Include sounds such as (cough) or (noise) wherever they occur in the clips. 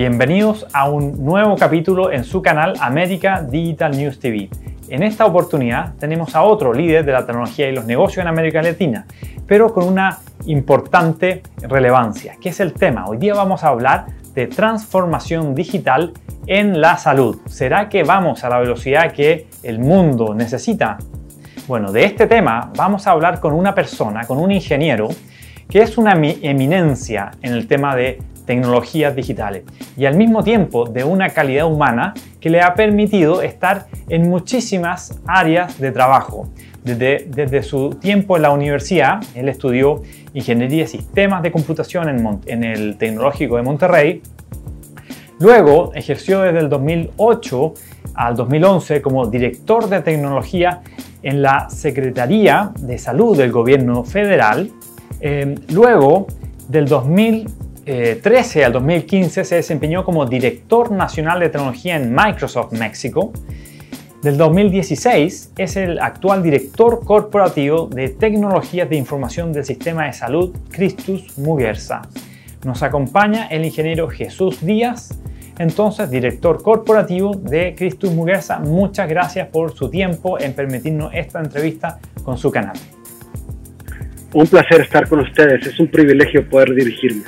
Bienvenidos a un nuevo capítulo en su canal América Digital News TV. En esta oportunidad tenemos a otro líder de la tecnología y los negocios en América Latina, pero con una importante relevancia, que es el tema. Hoy día vamos a hablar de transformación digital en la salud. ¿Será que vamos a la velocidad que el mundo necesita? Bueno, de este tema vamos a hablar con una persona, con un ingeniero, que es una eminencia en el tema de tecnologías digitales y al mismo tiempo de una calidad humana que le ha permitido estar en muchísimas áreas de trabajo. Desde, desde su tiempo en la universidad, él estudió Ingeniería de Sistemas de Computación en, en el Tecnológico de Monterrey. Luego ejerció desde el 2008 al 2011 como director de tecnología en la Secretaría de Salud del Gobierno Federal. Eh, luego, del 2013 al 2015, se desempeñó como director nacional de tecnología en Microsoft México. Del 2016 es el actual director corporativo de tecnologías de información del sistema de salud Christus Muguerza. Nos acompaña el ingeniero Jesús Díaz, entonces director corporativo de Christus Muguerza. Muchas gracias por su tiempo en permitirnos esta entrevista con su canal. Un placer estar con ustedes, es un privilegio poder dirigirme.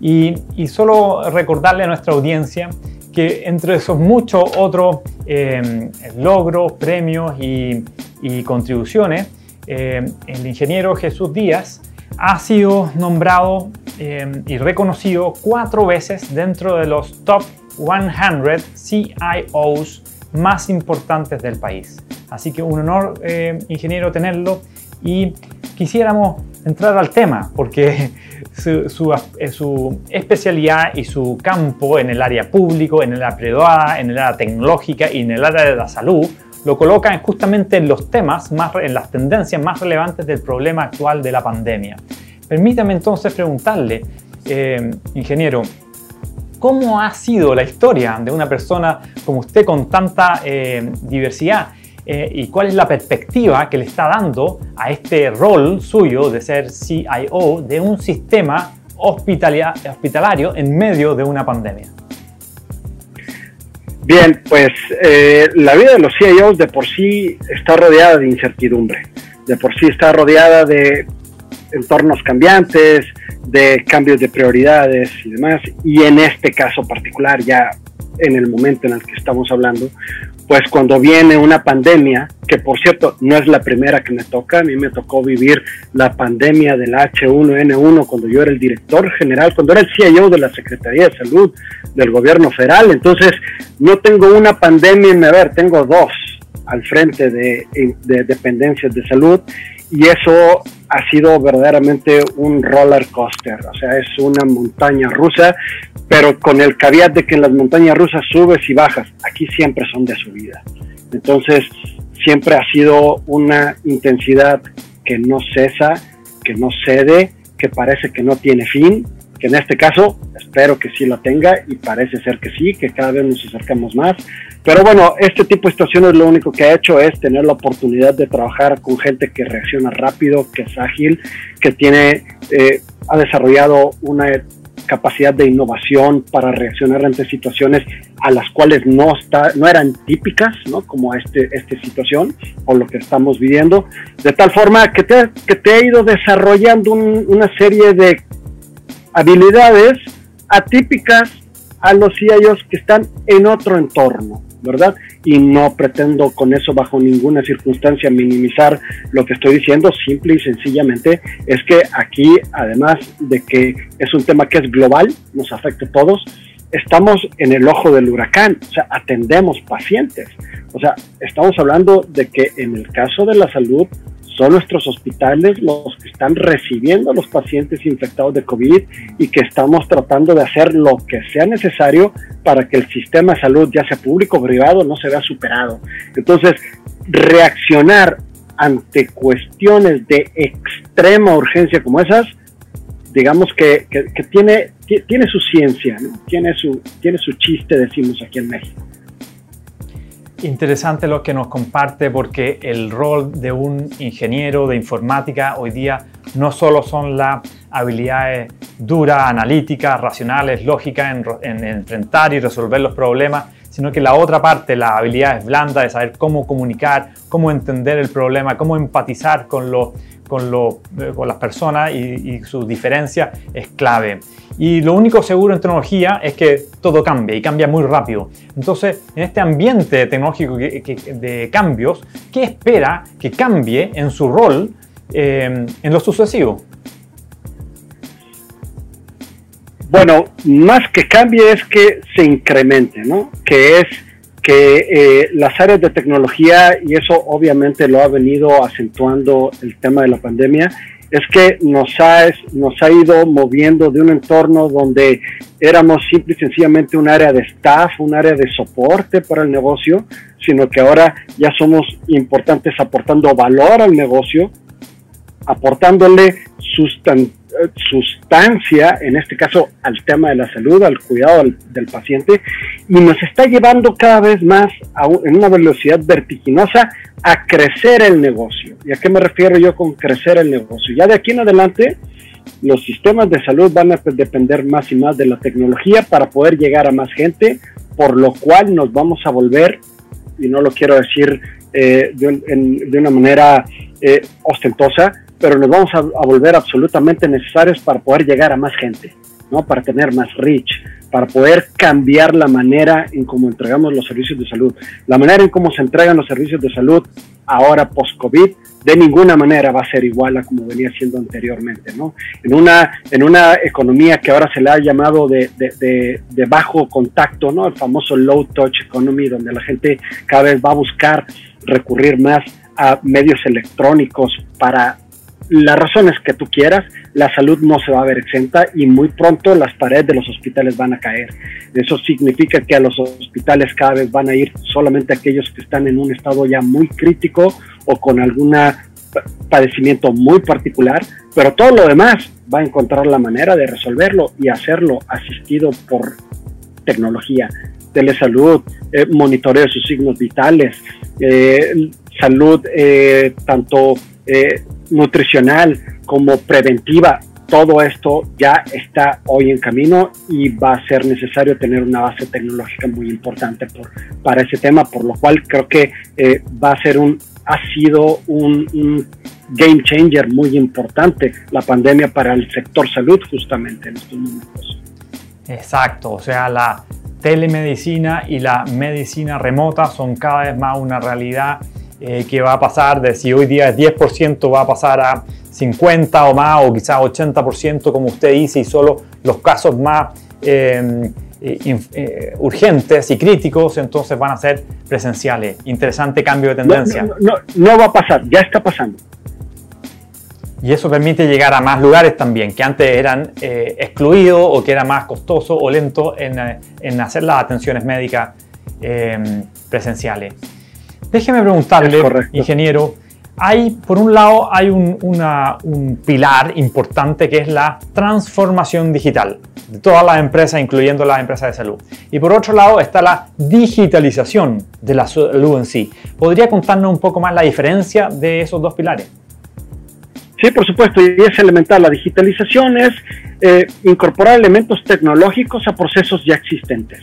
Y, solo recordarle a nuestra audiencia que entre esos muchos otros eh, logros, premios y, contribuciones, eh, el ingeniero Jesús Díaz ha sido nombrado eh, y reconocido cuatro veces dentro de los top 100 CIOs más importantes del país. Así que un honor, ingeniero, tenerlo y quisiéramos entrar al tema, porque (laughs) su, eh, su, especialidad y su campo en el área público, en el área privada, en el área tecnológica y en el área de la salud lo colocan justamente en los temas, más, en las tendencias más relevantes del problema actual de la pandemia. Permítame entonces preguntarle, eh, ingeniero, ¿cómo ha sido la historia de una persona como usted con tanta eh, diversidad? Eh, y cuál es la perspectiva que le está dando a este rol suyo de ser CIO de un sistema hospitalario en medio de una pandemia. Bien, pues eh, la vida de los CIOs de por sí está rodeada de incertidumbre, de por sí está rodeada de entornos cambiantes, de cambios de prioridades y demás, y en este caso particular, ya en el momento en el que estamos hablando, pues cuando viene una pandemia, que por cierto no es la primera que me toca, a mí me tocó vivir la pandemia del H1N1 cuando yo era el director general, cuando era el CIO de la Secretaría de Salud del gobierno federal, entonces no tengo una pandemia en mi haber, tengo dos al frente de, de dependencias de salud y eso ha sido verdaderamente un roller coaster, o sea, es una montaña rusa, pero con el caveat de que en las montañas rusas subes y bajas, aquí siempre son de subida. Entonces, siempre ha sido una intensidad que no cesa, que no cede, que parece que no tiene fin, que en este caso espero que sí lo tenga y parece ser que sí, que cada vez nos acercamos más. Pero bueno, este tipo de situaciones lo único que ha hecho es tener la oportunidad de trabajar con gente que reacciona rápido, que es ágil, que tiene, eh, ha desarrollado una capacidad de innovación para reaccionar ante situaciones a las cuales no, está, no eran típicas, ¿no? como este, esta situación o lo que estamos viviendo, de tal forma que te, que te ha ido desarrollando una serie de habilidades atípicas a los CIOs que están en otro entorno, ¿verdad? Y no pretendo con eso bajo ninguna circunstancia minimizar lo que estoy diciendo, simple y sencillamente es que aquí, además de que es un tema que es global, nos afecta a todos, estamos en el ojo del huracán, o sea, atendemos pacientes. O sea, estamos hablando de que en el caso de la salud, son nuestros hospitales los que están recibiendo a los pacientes infectados de COVID y que estamos tratando de hacer lo que sea necesario para que el sistema de salud, ya sea público o privado, no se vea superado. Entonces, reaccionar ante cuestiones de extrema urgencia como esas, digamos que, tiene, tiene su ciencia, tiene, su, tiene su chiste, decimos aquí en México. Interesante lo que nos comparte porque el rol de un ingeniero de informática hoy día no solo son las habilidades dura, analítica, racionales, lógica en, en, enfrentar y resolver los problemas, sino que la otra parte, la habilidad es blanda de saber cómo comunicar, cómo entender el problema, cómo empatizar con, lo, eh, con las personas y, y sus diferencias es clave. Y lo único seguro en tecnología es que todo cambia y cambia muy rápido. Entonces, en este ambiente tecnológico de cambios, ¿qué espera que cambie en su rol eh, en lo sucesivo? Bueno, más que cambie es que se incremente, ¿no? Que es que eh, las áreas de tecnología, y eso obviamente lo ha venido acentuando el tema de la pandemia, es que nos ha, nos ha ido moviendo de un entorno donde éramos simple y sencillamente un área de staff, un área de soporte para el negocio, sino que ahora ya somos importantes aportando valor al negocio, aportándole sustancia, en este caso al tema de la salud, al cuidado del, paciente, y nos está llevando cada vez más en una velocidad vertiginosa a crecer el negocio. ¿Y a qué me refiero yo con crecer el negocio? Ya de aquí en adelante, los sistemas de salud van a depender más y más de la tecnología para poder llegar a más gente, por lo cual nos vamos a volver, y no lo quiero decir eh, de, una manera eh, ostentosa, pero nos vamos a, volver absolutamente necesarios para poder llegar a más gente, ¿no? Para tener más reach, para poder cambiar la manera en cómo entregamos los servicios de salud. La manera en cómo se entregan los servicios de salud ahora post-COVID de ninguna manera va a ser igual a como venía siendo anteriormente, ¿no? En una, en una economía que ahora se le ha llamado de, de, de bajo contacto, ¿no? El famoso low touch economy, donde la gente cada vez va a buscar recurrir más a medios electrónicos para las razones que tú quieras, la salud no se va a ver exenta y muy pronto las paredes de los hospitales van a caer. Eso significa que a los hospitales cada vez van a ir solamente aquellos que están en un estado ya muy crítico o con algún padecimiento muy particular, pero todo lo demás va a encontrar la manera de resolverlo y hacerlo asistido por tecnología, telesalud, eh, monitoreo de sus signos vitales, eh, salud eh, tanto eh, nutricional como preventiva, todo esto ya está hoy en camino y va a ser necesario tener una base tecnológica muy importante por, para ese tema, por lo cual creo que eh, va a ser un, ha sido un, un, game changer muy importante la pandemia para el sector salud justamente en estos momentos. Exacto, o sea, la telemedicina y la medicina remota son cada vez más una realidad eh, que va a pasar de si hoy día es 10% va a pasar a 50 o más o quizás 80% como usted dice y solo los casos más eh, eh, urgentes y críticos entonces van a ser presenciales. Interesante cambio de tendencia. No, no, va a pasar, ya está pasando. Y eso permite llegar a más lugares también, que antes eran excluidos o que era más costoso o lento en, en hacer las atenciones médicas presenciales. Déjeme preguntarle, ingeniero, hay, por un lado, hay un, un, pilar importante que es la transformación digital de todas las empresas, incluyendo las empresas de salud. Y por otro lado está la digitalización de la salud en sí. ¿Podría contarnos un poco más la diferencia de esos dos pilares? Sí, por supuesto, y es elemental. La digitalización es eh, incorporar elementos tecnológicos a procesos ya existentes.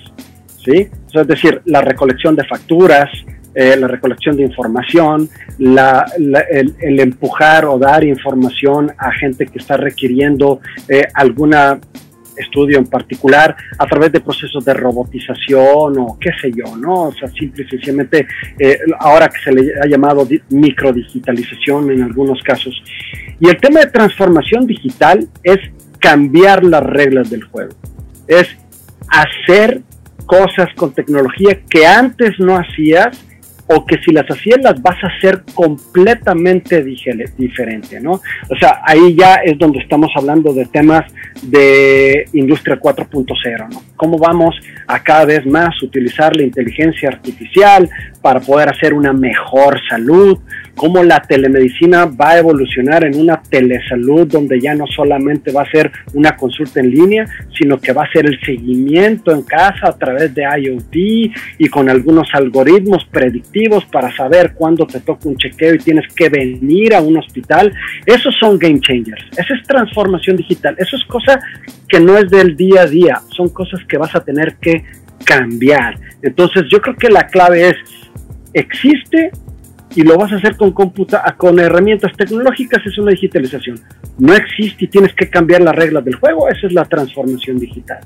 ¿sí? es decir, la recolección de facturas, eh, la recolección de información, el, empujar o dar información a gente que está requiriendo eh, alguna estudio en particular a través de procesos de robotización o qué sé yo, ¿no? O sea, simple y sencillamente eh, ahora que se le ha llamado microdigitalización en algunos casos. Y el tema de transformación digital es cambiar las reglas del juego, es hacer cosas con tecnología que antes no hacías o que si las hacías las vas a hacer completamente diferente, ¿no? O sea, ahí ya es donde estamos hablando de temas de industria 4.0, ¿no? Cómo vamos a cada vez más utilizar la inteligencia artificial para poder hacer una mejor salud, cómo la telemedicina va a evolucionar en una telesalud donde ya no solamente va a ser una consulta en línea, sino que va a ser el seguimiento en casa a través de IoT y con algunos algoritmos predictivos para saber cuándo te toca un chequeo y tienes que venir a un hospital. Esos son game changers. Esa es transformación digital. Eso es cosa que no es del día a día. Son cosas que vas a tener que cambiar. Entonces yo creo que la clave es, existe y lo vas a hacer con, computa con herramientas tecnológicas, es una digitalización. No existe y tienes que cambiar las reglas del juego, esa es la transformación digital.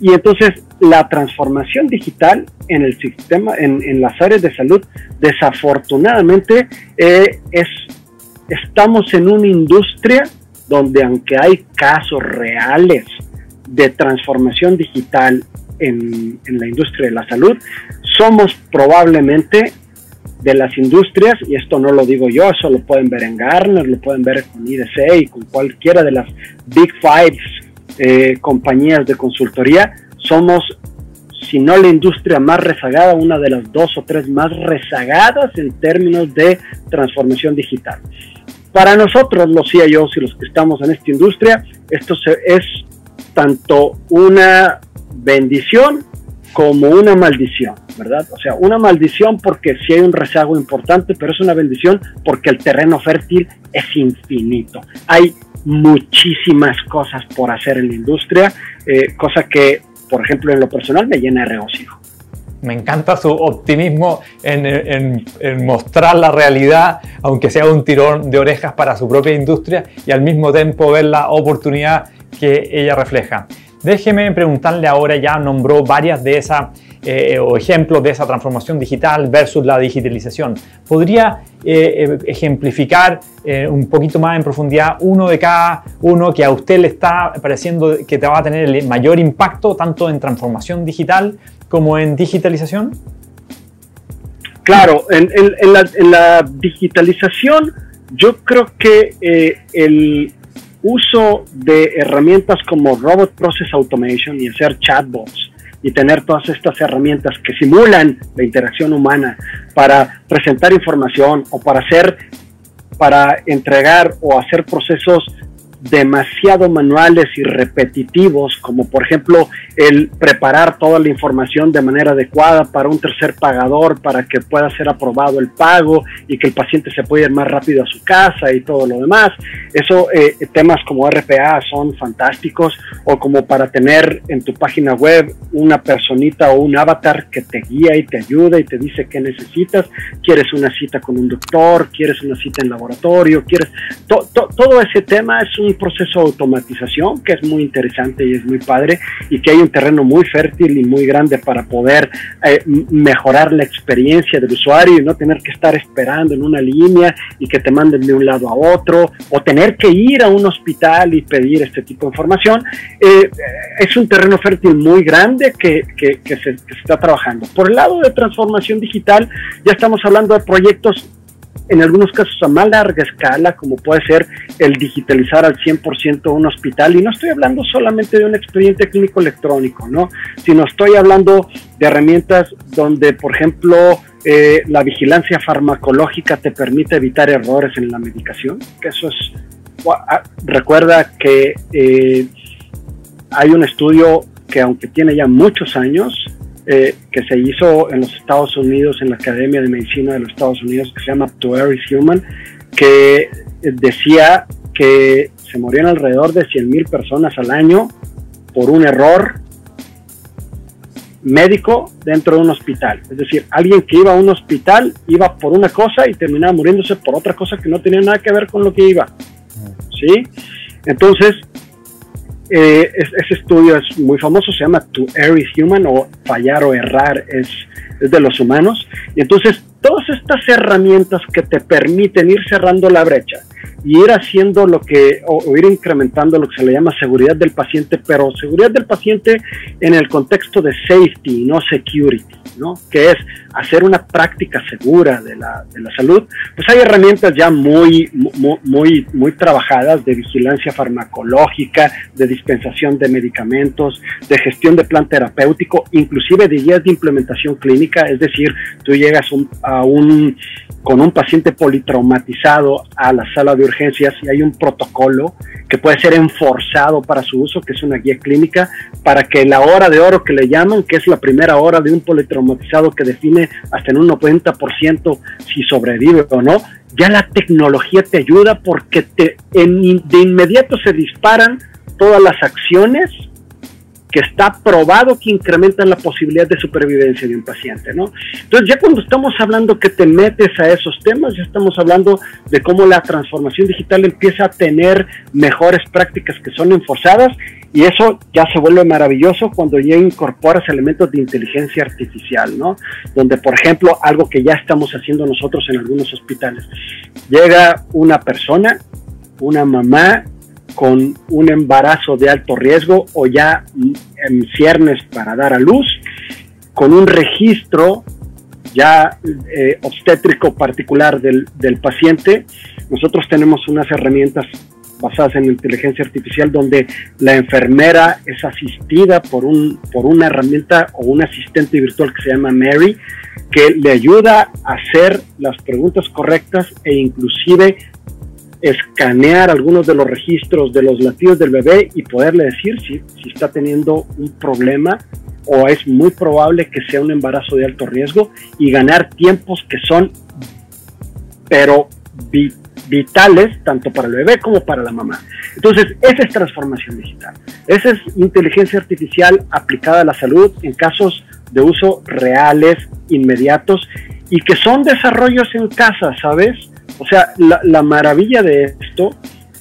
Y entonces la transformación digital en el sistema, en, las áreas de salud, desafortunadamente eh, es, estamos en una industria donde aunque hay casos reales de transformación digital en, en la industria de la salud, somos probablemente de las industrias, y esto no lo digo yo, eso lo pueden ver en Garner, lo pueden ver con IDC y con cualquiera de las Big Five eh, compañías de consultoría, somos, si no la industria más rezagada, una de las dos o tres más rezagadas en términos de transformación digital. Para nosotros, los CIOs y los que estamos en esta industria, esto es tanto una bendición como una maldición, ¿verdad? O sea, una maldición porque sí hay un rezago importante, pero es una bendición porque el terreno fértil es infinito. Hay muchísimas cosas por hacer en la industria, eh, cosa que, por ejemplo, en lo personal me llena de regocijo. Me encanta su optimismo en, en, mostrar la realidad, aunque sea un tirón de orejas para su propia industria y al mismo tiempo ver la oportunidad que ella refleja. Déjeme preguntarle ahora, ya nombró varias de esas eh, o ejemplos de esa transformación digital versus la digitalización. ¿Podría eh, eh, ejemplificar un poquito más en profundidad uno de cada uno que a usted le está pareciendo que te va a tener el mayor impacto tanto en transformación digital como en digitalización? Claro, en, la, digitalización yo creo que el, uso de herramientas como Robot Process Automation y hacer chatbots y tener todas estas herramientas que simulan la interacción humana para presentar información o para hacer, para entregar o hacer procesos demasiado manuales y repetitivos, como por ejemplo el preparar toda la información de manera adecuada para un tercer pagador para que pueda ser aprobado el pago y que el paciente se pueda ir más rápido a su casa y todo lo demás. Eso, eh, temas como RPA son fantásticos o como para tener en tu página web una personita o un avatar que te guía y te ayuda y te dice qué necesitas. Quieres una cita con un doctor, quieres una cita en laboratorio, quieres... todo ese tema es un proceso de automatización que es muy interesante y es muy padre y que hay un terreno muy fértil y muy grande para poder eh, mejorar la experiencia del usuario y no tener que estar esperando en una línea y que te manden de un lado a otro o tener que ir a un hospital y pedir este tipo de información. Eh, es un terreno fértil muy grande que, que, que, se, que se está trabajando. Por el lado de transformación digital, ya estamos hablando de proyectos en algunos casos a más larga escala, como puede ser el digitalizar al 100% un hospital. Y no estoy hablando solamente de un expediente clínico electrónico, ¿no? Sino estoy hablando de herramientas donde, por ejemplo, eh, la vigilancia farmacológica te permite evitar errores en la medicación, que eso es... Ah, recuerda que eh, hay un estudio que aunque tiene ya muchos años, eh, que se hizo en los Estados Unidos, en la Academia de Medicina de los Estados Unidos, que se llama To Err Human, que decía que se morían alrededor de 100.000 personas al año por un error médico dentro de un hospital. Es decir, alguien que iba a un hospital iba por una cosa y terminaba muriéndose por otra cosa que no tenía nada que ver con lo que iba. ¿Sí? Entonces, eh, ese estudio es muy famoso, se llama To Err is Human o Fallar o Errar es, es de los humanos. Y entonces todas estas herramientas que te permiten ir cerrando la brecha y ir haciendo lo que, o, ir incrementando lo que se le llama seguridad del paciente, pero seguridad del paciente en el contexto de safety, no security, ¿no? Que es hacer una práctica segura de la, de la salud. Pues hay herramientas ya muy, muy, muy, muy trabajadas de vigilancia farmacológica, de dispensación de medicamentos, de gestión de plan terapéutico, inclusive de guías de implementación clínica, es decir, tú llegas a un, con un paciente politraumatizado a la sala de urgencias y hay un protocolo que puede ser enforzado para su uso, que es una guía clínica, para que la hora de oro que le llaman, que es la primera hora de un politraumatizado que define hasta en un 90% si sobrevive o no, ya la tecnología te ayuda porque te, de inmediato se disparan todas las acciones que está probado que incrementan la posibilidad de supervivencia de un paciente, ¿no? Entonces ya cuando estamos hablando que te metes a esos temas, ya estamos hablando de cómo la transformación digital empieza a tener mejores prácticas que son enforzadas y eso ya se vuelve maravilloso cuando ya incorporas elementos de inteligencia artificial, ¿no? Donde, por ejemplo, algo que ya estamos haciendo nosotros en algunos hospitales, llega una persona, una mamá con un embarazo de alto riesgo o ya en ciernes para dar a luz, con un registro ya eh, obstétrico particular del, del, paciente. Nosotros tenemos unas herramientas basadas en inteligencia artificial donde la enfermera es asistida por, un, por una herramienta o un asistente virtual que se llama Mary, que le ayuda a hacer las preguntas correctas e inclusive escanear algunos de los registros de los latidos del bebé y poderle decir si, si está teniendo un problema o es muy probable que sea un embarazo de alto riesgo y ganar tiempos que son, pero vitales tanto para el bebé como para la mamá. Entonces, esa es transformación digital. Esa es inteligencia artificial aplicada a la salud en casos de uso reales, inmediatos y que son desarrollos en casa, ¿sabes? O sea, la, maravilla de esto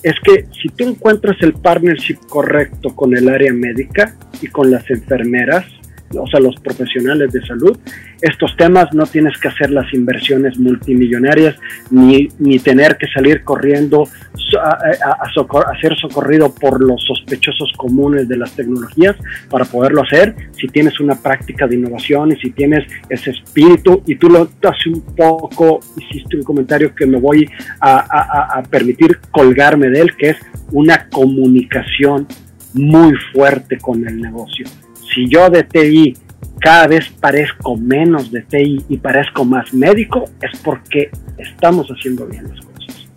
es que si tú encuentras el partnership correcto con el área médica y con las enfermeras, o sea, los profesionales de salud, estos temas no tienes que hacer las inversiones multimillonarias ni, ni tener que salir corriendo a, ser socorrido por los sospechosos comunes de las tecnologías para poderlo hacer. Si tienes una práctica de innovación y si tienes ese espíritu y tú lo hace un poco, hiciste un comentario que me voy a, a permitir colgarme de él, que es una comunicación muy fuerte con el negocio. Si yo de TI cada vez parezco menos de TI y parezco más médico, es porque estamos haciendo bien las cosas.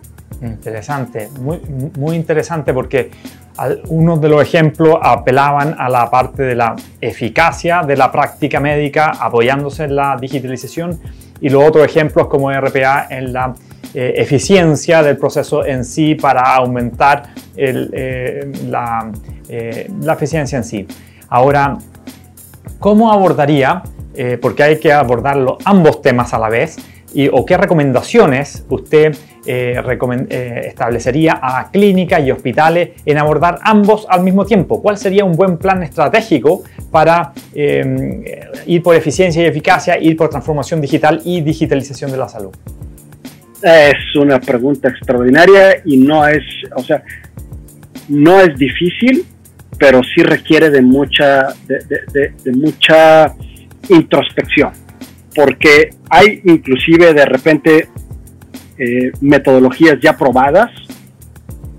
Interesante, muy, muy interesante porque unos de los ejemplos apelaban a la parte de la eficacia de la práctica médica apoyándose en la digitalización y los otros ejemplos como RPA en la eh, eficiencia del proceso en sí para aumentar eh, la, eh, la eficiencia en sí. Ahora, ¿cómo abordaría, eh, porque hay que abordar ambos temas a la vez, y, o qué recomendaciones usted eh, eh, establecería a clínicas y hospitales en abordar ambos al mismo tiempo? ¿Cuál sería un buen plan estratégico para ir por eficiencia y eficacia, ir por transformación digital y digitalización de la salud? Es una pregunta extraordinaria y no es, o sea, no es difícil, pero sí requiere de mucha, de, mucha introspección, porque hay inclusive de repente eh, metodologías ya probadas.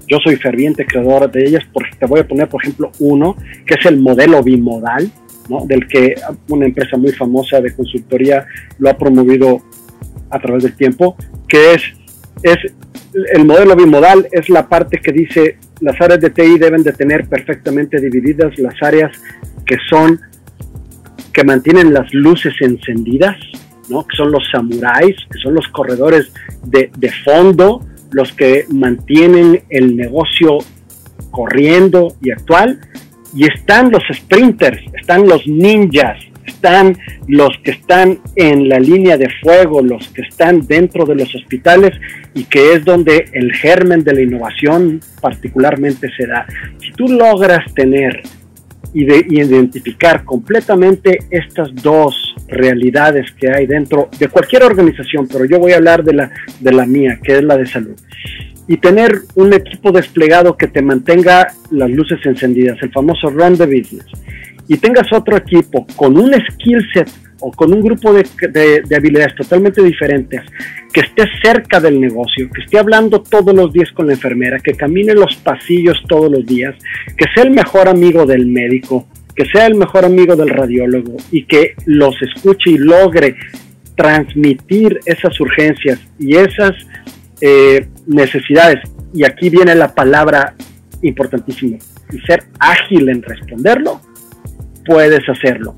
Yo soy ferviente creador de ellas, porque te voy a poner, por ejemplo, uno, que es el modelo bimodal, ¿no? del que una empresa muy famosa de consultoría lo ha promovido a través del tiempo, que es, es el modelo bimodal, es la parte que dice las áreas de TI deben de tener perfectamente divididas las áreas que son, que mantienen las luces encendidas, ¿no? que son los samuráis, que son los corredores de, de fondo, los que mantienen el negocio corriendo y actual, y están los sprinters, están los ninjas, están los que están en la línea de fuego, los que están dentro de los hospitales y que es donde el germen de la innovación particularmente se da. Si tú logras tener y de identificar completamente estas dos realidades que hay dentro de cualquier organización, pero yo voy a hablar de la, de la mía, que es la de salud. y tener un equipo desplegado que te mantenga las luces encendidas, el famoso run the business, y tengas otro equipo con un skill set o con un grupo de, de, habilidades totalmente diferentes, que esté cerca del negocio, que esté hablando todos los días con la enfermera, que camine los pasillos todos los días, que sea el mejor amigo del médico, que sea el mejor amigo del radiólogo y que los escuche y logre transmitir esas urgencias y esas eh, necesidades. Y aquí viene la palabra importantísima. Y ser ágil en responderlo, puedes hacerlo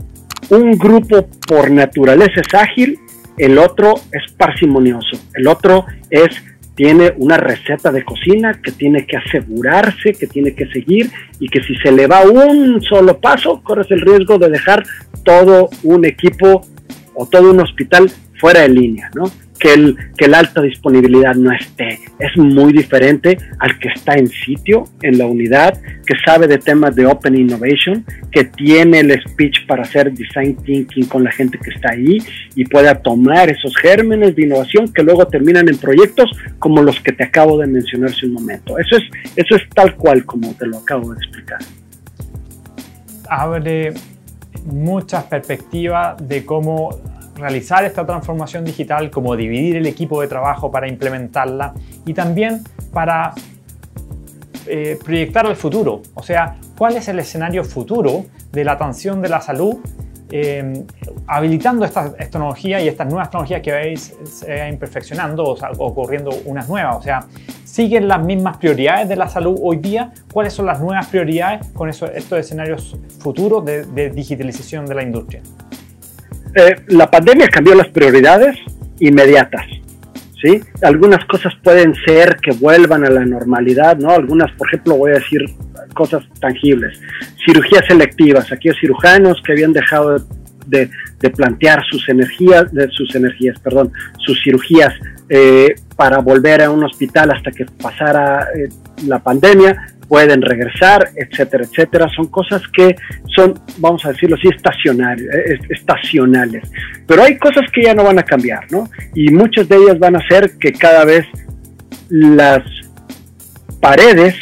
un grupo por naturaleza es ágil, el otro es parsimonioso, el otro es tiene una receta de cocina que tiene que asegurarse, que tiene que seguir y que si se le va un solo paso, corres el riesgo de dejar todo un equipo o todo un hospital fuera de línea, ¿no? Que, el, que la alta disponibilidad no esté. Es muy diferente al que está en sitio, en la unidad, que sabe de temas de Open Innovation, que tiene el speech para hacer design thinking con la gente que está ahí y pueda tomar esos gérmenes de innovación que luego terminan en proyectos como los que te acabo de mencionar hace un momento. Eso es, eso es tal cual como te lo acabo de explicar. Abre muchas perspectivas de cómo realizar esta transformación digital, como dividir el equipo de trabajo para implementarla y también para eh, proyectar al futuro. O sea, cuál es el escenario futuro de la atención de la salud, eh, habilitando esta, tecnología y estas nuevas tecnologías que se vayan perfeccionando o, ocurriendo unas nuevas. O sea, ¿siguen las mismas prioridades de la salud hoy día? ¿Cuáles son las nuevas prioridades con estos escenarios futuros de digitalización de la industria? Eh, la pandemia cambió las prioridades inmediatas. ¿sí? Algunas cosas pueden ser que vuelvan a la normalidad, ¿no? Algunas, por ejemplo, voy a decir cosas tangibles. Cirugías selectivas, aquellos cirujanos que habían dejado de, plantear sus energías, de sus energías, perdón, sus cirugías eh, para volver a un hospital hasta que pasara eh, la pandemia, pueden regresar, etcétera, etcétera. Son cosas que son, vamos a decirlo así, estacionales, eh, estacionales. Pero hay cosas que ya no van a cambiar, ¿no? Y muchas de ellas van a ser que cada vez las paredes,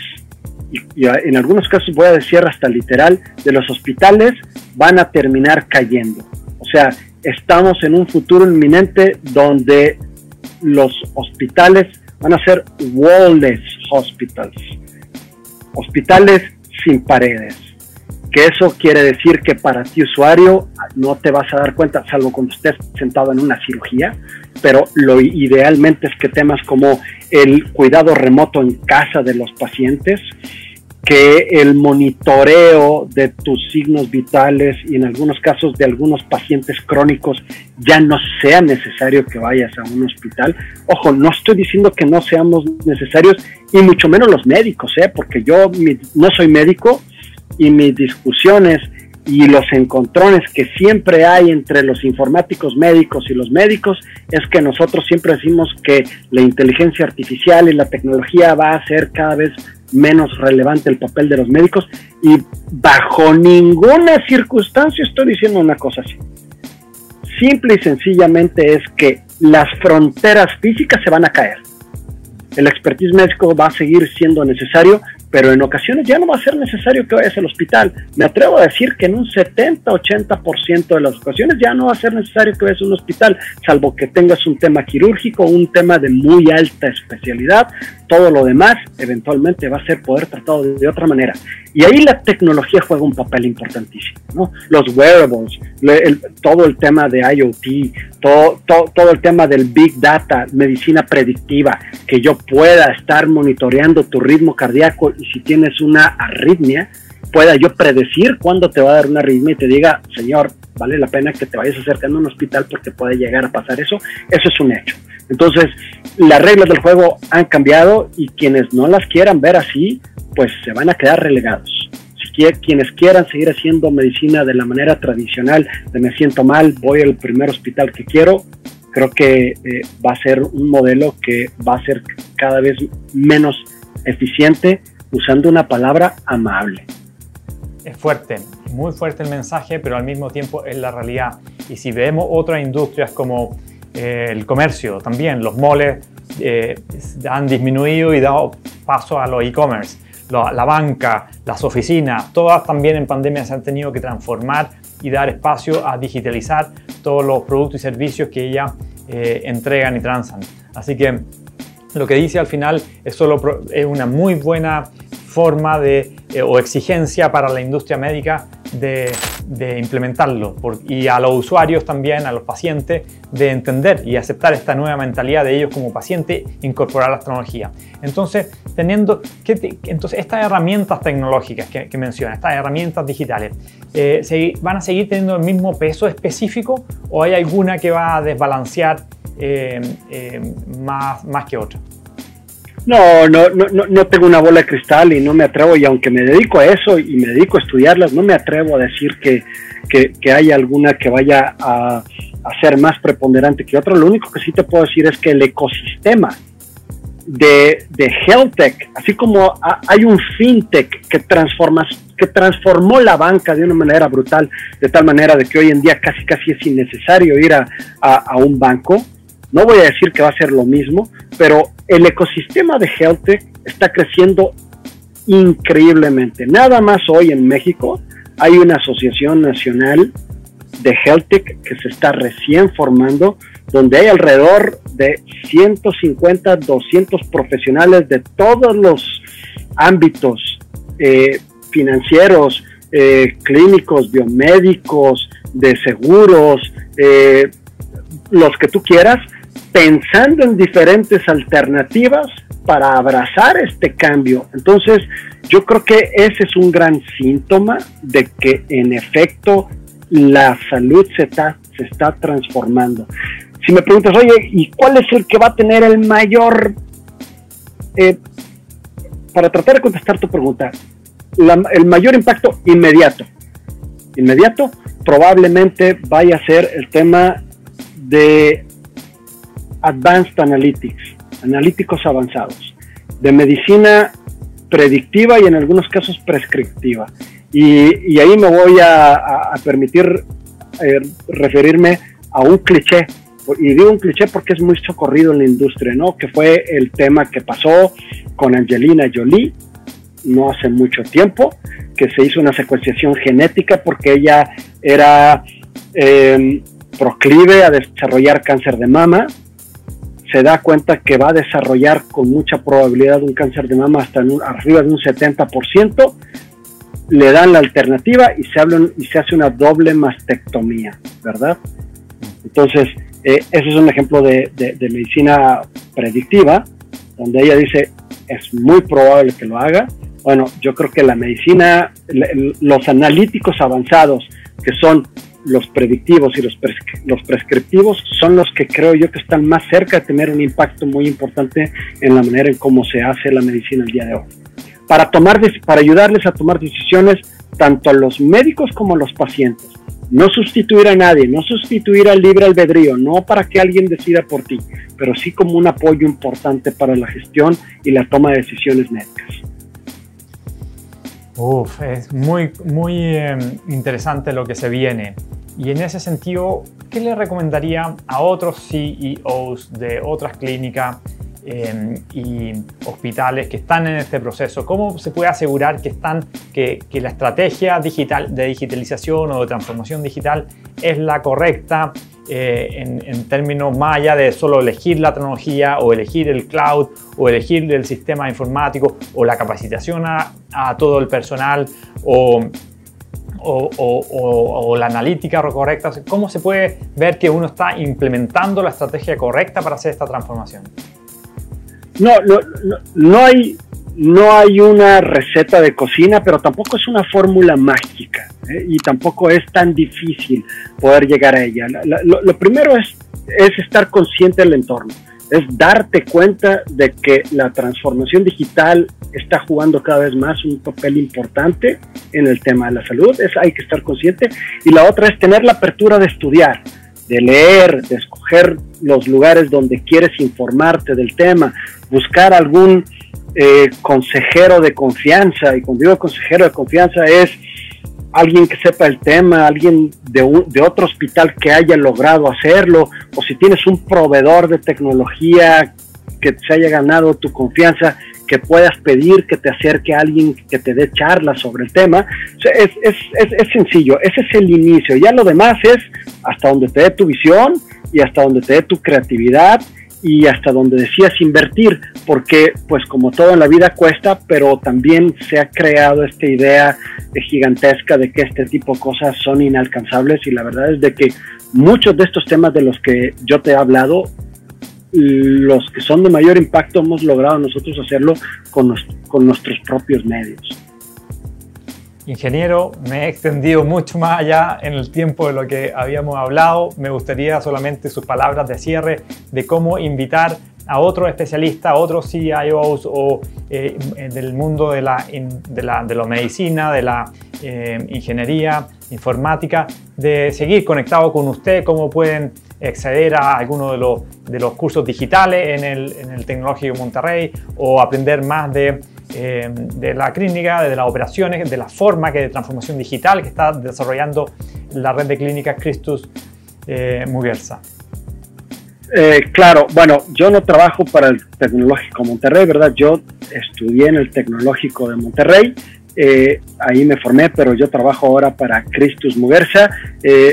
y, en algunos casos voy a decir hasta literal, de los hospitales van a terminar cayendo. O sea, estamos en un futuro inminente donde los hospitales van a ser wallless hospitals hospitales sin paredes. Que eso quiere decir que para ti usuario no te vas a dar cuenta, salvo cuando estés sentado en una cirugía, pero lo idealmente es que temas como el cuidado remoto en casa de los pacientes, que el monitoreo de tus signos vitales y en algunos casos de algunos pacientes crónicos ya no sea necesario que vayas a un hospital. Ojo, no estoy diciendo que no seamos necesarios y mucho menos los médicos, ¿eh? porque yo no soy médico y mis discusiones y los encontrones que siempre hay entre los informáticos médicos y los médicos es que nosotros siempre decimos que la inteligencia artificial y la tecnología va a ser cada vez menos relevante el papel de los médicos y bajo ninguna circunstancia estoy diciendo una cosa así. Simple y sencillamente es que las fronteras físicas se van a caer. El expertise médico va a seguir siendo necesario, pero en ocasiones ya no va a ser necesario que vayas al hospital. Me atrevo a decir que en un 70-80% de las ocasiones ya no va a ser necesario que vayas a un hospital, salvo que tengas un tema quirúrgico, un tema de muy alta especialidad. Todo lo demás eventualmente va a ser poder tratado de, otra manera. Y ahí la tecnología juega un papel importantísimo. ¿no? Los wearables, todo el tema de IoT, todo, todo el tema del Big Data, medicina predictiva, que yo pueda estar monitoreando tu ritmo cardíaco y si tienes una arritmia, pueda yo predecir cuándo te va a dar una arritmia y te diga, señor, vale la pena que te vayas acercando a un hospital porque puede llegar a pasar eso. Eso es un hecho. Entonces, las reglas del juego han cambiado y quienes no las quieran ver así, pues se van a quedar relegados. Si quienes quieran seguir haciendo medicina de la manera tradicional, de me siento mal, voy al primer hospital que quiero, creo que eh, va a ser un modelo que va a ser cada vez menos eficiente usando una palabra amable. Es fuerte, muy fuerte el mensaje, pero al mismo tiempo es la realidad. Y si vemos otras industrias como eh, el comercio, también los moles han disminuido y dado paso a los e-commerce. La, banca, las oficinas, todas también en pandemia se han tenido que transformar y dar espacio a digitalizar todos los productos y servicios que ya entregan y transan. Así que lo que dice al final es solo es una muy buena forma de, eh, o exigencia para la industria médica de, implementarlo y a los usuarios también, a los pacientes, de entender y aceptar esta nueva mentalidad de ellos como paciente, incorporar las tecnologías. Entonces, teniendo, entonces estas herramientas tecnológicas que, que estas herramientas digitales, eh, ¿van a seguir teniendo el mismo peso específico o hay alguna que va a desbalancear eh, más, más que otra? No, no, no, no tengo una bola de cristal y no me atrevo, y aunque me dedico a eso y me dedico a estudiarlas, no me atrevo a decir que, que, hay alguna que vaya a, ser más preponderante que otra. Lo único que sí te puedo decir es que el ecosistema de, de Health Tech, así como hay un FinTech que, transforma, que transformó la banca de una manera brutal, de tal manera de que hoy en día casi casi es innecesario ir a, a un banco, no voy a decir que va a ser lo mismo, pero el ecosistema de HealthTech está creciendo increíblemente. Nada más hoy en México hay una asociación nacional de HealthTech que se está recién formando, donde hay alrededor de 150, 200 profesionales de todos los ámbitos eh, financieros, eh, clínicos, biomédicos, de seguros, eh, los que tú quieras, pensando en diferentes alternativas para abrazar este cambio. Entonces, yo creo que ese es un gran síntoma de que en efecto la salud se está, se está transformando. Si me preguntas, oye, ¿y cuál es el que va a tener el mayor... Eh, para tratar de contestar tu pregunta, el mayor impacto inmediato. Inmediato probablemente vaya a ser el tema de Advanced Analytics, analíticos avanzados, de medicina predictiva y en algunos casos prescriptiva. Y, ahí me voy a, permitir eh, referirme a un cliché, y digo un cliché porque es muy socorrido en la industria, ¿no? Que fue el tema que pasó con Angelina Jolie no hace mucho tiempo, que se hizo una secuenciación genética porque ella era eh, proclive a desarrollar cáncer de mama se da cuenta que va a desarrollar con mucha probabilidad un cáncer de mama hasta arriba de un 70%, le dan la alternativa y se, y se hace una doble mastectomía, ¿verdad? Entonces, eh, ese es un ejemplo de, medicina predictiva, donde ella dice, es muy probable que lo haga. Bueno, yo creo que la medicina, los analíticos avanzados, que son los predictivos y los, los prescriptivos son los que creo yo que están más cerca de tener un impacto muy importante en la manera en cómo se hace la medicina el día de hoy. Para, tomar, para ayudarles a tomar decisiones tanto a los médicos como a los pacientes. No sustituir a nadie, no sustituir al libre albedrío, no para que alguien decida por ti, pero sí como un apoyo importante para la gestión y la toma de decisiones médicas. Uf, es muy, muy em, interesante lo que se viene. Y en ese sentido, ¿qué le recomendaría a otros CEOs de otras clínicas em, y hospitales que están en este proceso? ¿Cómo se puede asegurar que, están, que, que la estrategia digital, de digitalización o de transformación digital es la correcta eh, en, términos más allá de solo elegir la tecnología o elegir el cloud o elegir el sistema informático o la capacitación a, todo el personal o, o, la analítica correcta. ¿Cómo se puede ver que uno está implementando la estrategia correcta para hacer esta transformación? No, no, no, hay, no hay una receta de cocina, pero tampoco es una fórmula mágica. ¿eh? y tampoco es tan difícil poder llegar a ella. lo, primero es, es estar consciente del entorno, es darte cuenta de que la transformación digital está jugando cada vez más un papel importante en el tema de la salud, es, hay que estar consciente, y la otra es tener la apertura de estudiar, de leer, de escoger los lugares donde quieres informarte del tema, buscar algún eh, consejero de confianza, y cuando digo consejero de confianza es alguien que sepa el tema, alguien de, otro hospital que haya logrado hacerlo, o si tienes un proveedor de tecnología que se haya ganado tu confianza, que puedas pedir que te acerque a alguien que te dé charlas sobre el tema. es, es, sencillo, ese es el inicio. Ya lo demás es hasta donde te dé tu visión y hasta donde te dé tu creatividad y hasta donde decías invertir, porque pues como todo en la vida cuesta, pero también se ha creado esta idea gigantesca de que este tipo de cosas son inalcanzables y la verdad es de que muchos de estos temas de los que yo te he hablado, los que son de mayor impacto hemos logrado nosotros hacerlo con, con nuestros propios medios. Ingeniero, me he extendido mucho más allá en el tiempo de lo que habíamos hablado. Me gustaría solamente sus palabras de cierre de cómo invitar a otros especialistas, a otros CIOs o eh, del mundo de la, de la, de la medicina, de la eh, ingeniería, informática, de seguir conectado con usted, cómo pueden acceder a alguno de los, de los cursos digitales en el, en el Tecnológico Monterrey o aprender más de eh, de la clínica, de las operaciones, de la forma que de transformación digital que está desarrollando la red de clínicas Christus eh, Muguerza. Eh, claro, bueno, yo no trabajo para el Tecnológico Monterrey, ¿verdad? Yo estudié en el Tecnológico de Monterrey, eh, ahí me formé, pero yo trabajo ahora para Christus Muguerza.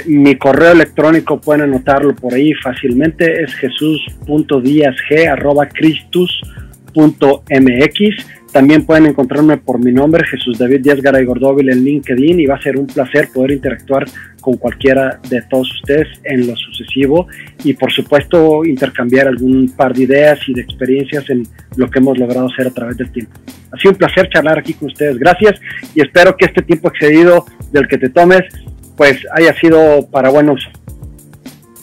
mi correo electrónico pueden anotarlo por ahí fácilmente, es jesus.díazg.christus.mx. También pueden encontrarme por mi nombre, Jesús David Díaz Garay Gordóvil en LinkedIn y va a ser un placer poder interactuar con cualquiera de todos ustedes en lo sucesivo y por supuesto intercambiar algún par de ideas y de experiencias en lo que hemos logrado hacer a través del tiempo. Ha sido un placer charlar aquí con ustedes. Gracias y espero que este tiempo excedido del que te tomes pues haya sido para buen uso.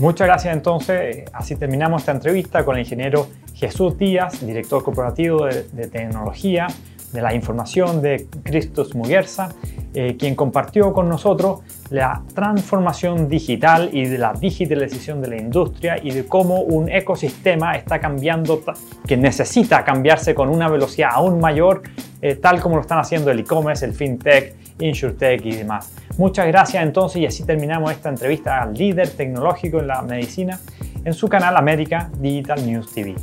Muchas gracias entonces. Así terminamos esta entrevista con el ingeniero Jesús Díaz, director corporativo de, tecnología de la información de Cristos Muguerza, eh, quien compartió con nosotros la transformación digital y de la digitalización de la industria y de cómo un ecosistema está cambiando, que necesita cambiarse con una velocidad aún mayor, eh, tal como lo están haciendo el e-commerce, el fintech, insurtech y demás. Muchas gracias entonces y así terminamos esta entrevista al líder tecnológico en la medicina en su canal América Digital News TV.